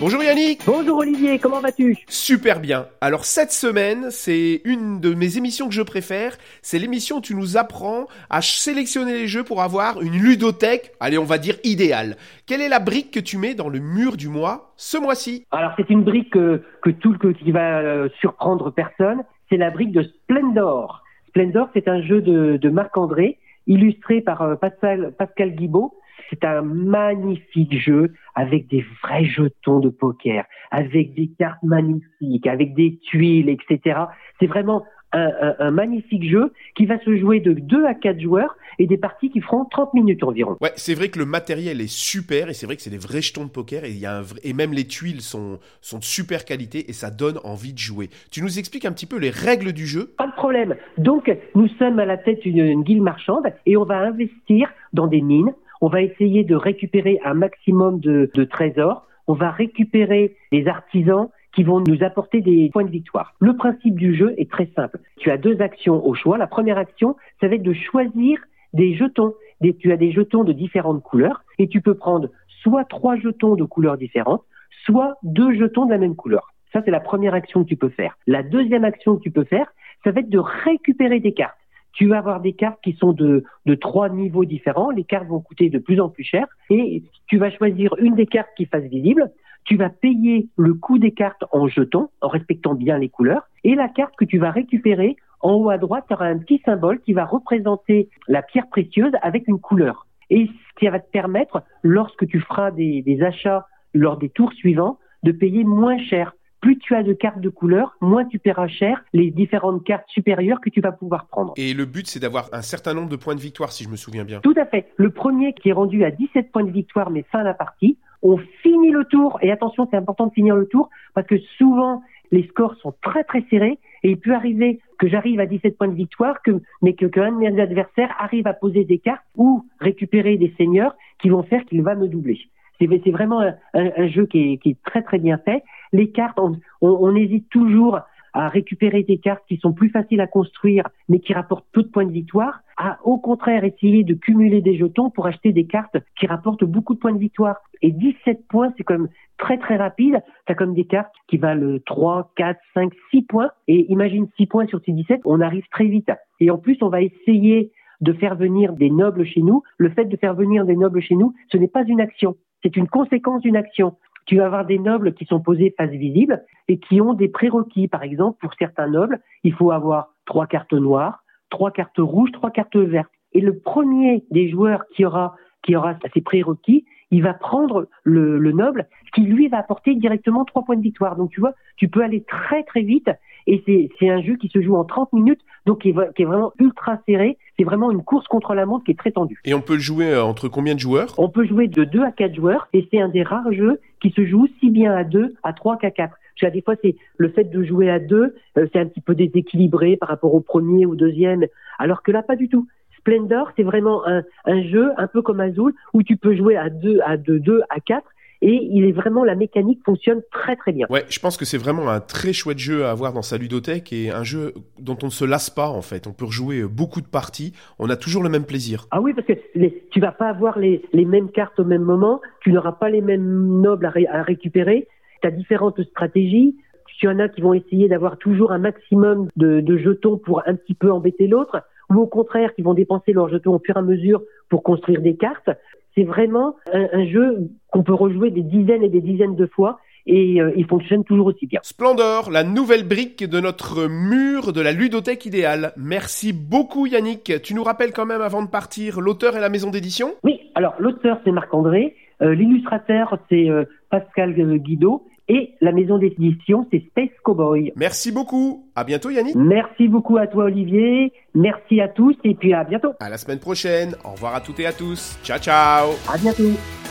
Bonjour Yannick Bonjour Olivier, comment vas-tu? Super bien. Alors cette semaine, c'est une de mes émissions que je préfère. C'est l'émission où tu nous apprends à sélectionner les jeux pour avoir une ludothèque, allez on va dire idéale. Quelle est la brique que tu mets dans le mur du mois ce mois-ci? Alors c'est une brique que, que tout le qui va euh, surprendre personne. C'est la brique de Splendor. Splendor, c'est un jeu de, de Marc-André, illustré par euh, Pascal, Pascal Guibaud. C'est un magnifique jeu avec des vrais jetons de poker, avec des cartes magnifiques, avec des tuiles, etc. C'est vraiment un, magnifique jeu qui va se jouer de 2 à 4 joueurs et des parties qui feront 30 minutes environ. Ouais, c'est vrai que le matériel est super et c'est vrai que c'est des vrais jetons de poker et, y a un et même les tuiles sont, sont de super qualité et ça donne envie de jouer. Tu nous expliques un petit peu les règles du jeu? Pas de problème. Donc, nous sommes à la tête d'une guilde marchande et on va investir dans des mines on va essayer de récupérer un maximum de, trésors. On va récupérer des artisans qui vont nous apporter des points de victoire. Le principe du jeu est très simple. Tu as deux actions au choix. La première action, ça va être de choisir des jetons. tu as des jetons de différentes couleurs et tu peux prendre soit trois jetons de couleurs différentes, soit deux jetons de la même couleur. Ça, c'est la première action que tu peux faire. La deuxième action que tu peux faire, ça va être de récupérer des cartes tu vas avoir des cartes qui sont de, trois niveaux différents. Les cartes vont coûter de plus en plus cher et tu vas choisir une des cartes qui fasse visible. Tu vas payer le coût des cartes en jetons, en respectant bien les couleurs. Et la carte que tu vas récupérer, en haut à droite, tu auras un petit symbole qui va représenter la pierre précieuse avec une couleur. Et ce va te permettre, lorsque tu feras des achats lors des tours suivants, de payer moins cher plus tu as de cartes de couleur, moins tu paieras cher les différentes cartes supérieures que tu vas pouvoir prendre. Et le but, c'est d'avoir un certain nombre de points de victoire, si je me souviens bien. Tout à fait. Le premier qui est rendu à 17 points de victoire, mais fin la partie, on finit le tour. Et attention, c'est important de finir le tour parce que souvent, les scores sont très très serrés et il peut arriver que j'arrive à 17 points de victoire, que, mais que qu'un de mes adversaires arrive à poser des cartes ou récupérer des seigneurs qui vont faire qu'il va me doubler. C'est vraiment un, jeu qui est, très très bien fait. Les cartes, on, hésite toujours à récupérer des cartes qui sont plus faciles à construire, mais qui rapportent peu de points de victoire, à au contraire essayer de cumuler des jetons pour acheter des cartes qui rapportent beaucoup de points de victoire. Et 17 points, c'est quand même très très rapide. Tu comme des cartes qui valent 3, 4, 5, 6 points. Et imagine 6 points sur ces 17, on arrive très vite. Et en plus, on va essayer de faire venir des nobles chez nous. Le fait de faire venir des nobles chez nous, ce n'est pas une action c'est une conséquence d'une action. Tu vas avoir des nobles qui sont posés face visible et qui ont des prérequis. Par exemple, pour certains nobles, il faut avoir trois cartes noires, trois cartes rouges, trois cartes vertes. Et le premier des joueurs qui aura qui aura ces prérequis, il va prendre le, le, noble qui lui va apporter directement trois points de victoire. Donc tu vois, tu peux aller très très vite et c'est un jeu qui se joue en 30 minutes, donc qui est, qui est vraiment ultra serré. C'est vraiment une course contre la montre qui est très tendue. Et on peut le jouer euh, entre combien de joueurs? On peut jouer de 2 à 4 joueurs et c'est un des rares jeux qui se joue si bien à 2, à 3 qu'à 4. Parce des fois, c'est le fait de jouer à 2, euh, c'est un petit peu déséquilibré par rapport au premier ou deuxième, alors que là, pas du tout. Splendor, c'est vraiment un, un, jeu un peu comme Azul où tu peux jouer à 2, à 2, 2 à 4 et il est vraiment la mécanique fonctionne très très bien. Ouais, je pense que c'est vraiment un très chouette jeu à avoir dans sa ludothèque et un jeu dont on ne se lasse pas en fait. On peut rejouer beaucoup de parties, on a toujours le même plaisir. Ah oui, parce que les, tu vas pas avoir les, les, mêmes cartes au même moment, tu n'auras pas les mêmes nobles à, à récupérer, tu as différentes stratégies. Y en a qui vont essayer d'avoir toujours un maximum de, de jetons pour un petit peu embêter l'autre, ou au contraire qui vont dépenser leurs jetons au fur et à mesure pour construire des cartes c'est vraiment un, jeu qu'on peut rejouer des dizaines et des dizaines de fois et euh, il fonctionne toujours aussi bien. Splendor, la nouvelle brique de notre mur de la ludothèque idéale. Merci beaucoup Yannick. Tu nous rappelles quand même avant de partir l'auteur et la maison d'édition? Oui, alors l'auteur c'est Marc-André, euh, l'illustrateur c'est euh, Pascal Guido et la maison d'édition, c'est Space Cowboy. Merci beaucoup. À bientôt, Yannick. Merci beaucoup à toi, Olivier. Merci à tous et puis à bientôt. À la semaine prochaine. Au revoir à toutes et à tous. Ciao, ciao. À bientôt.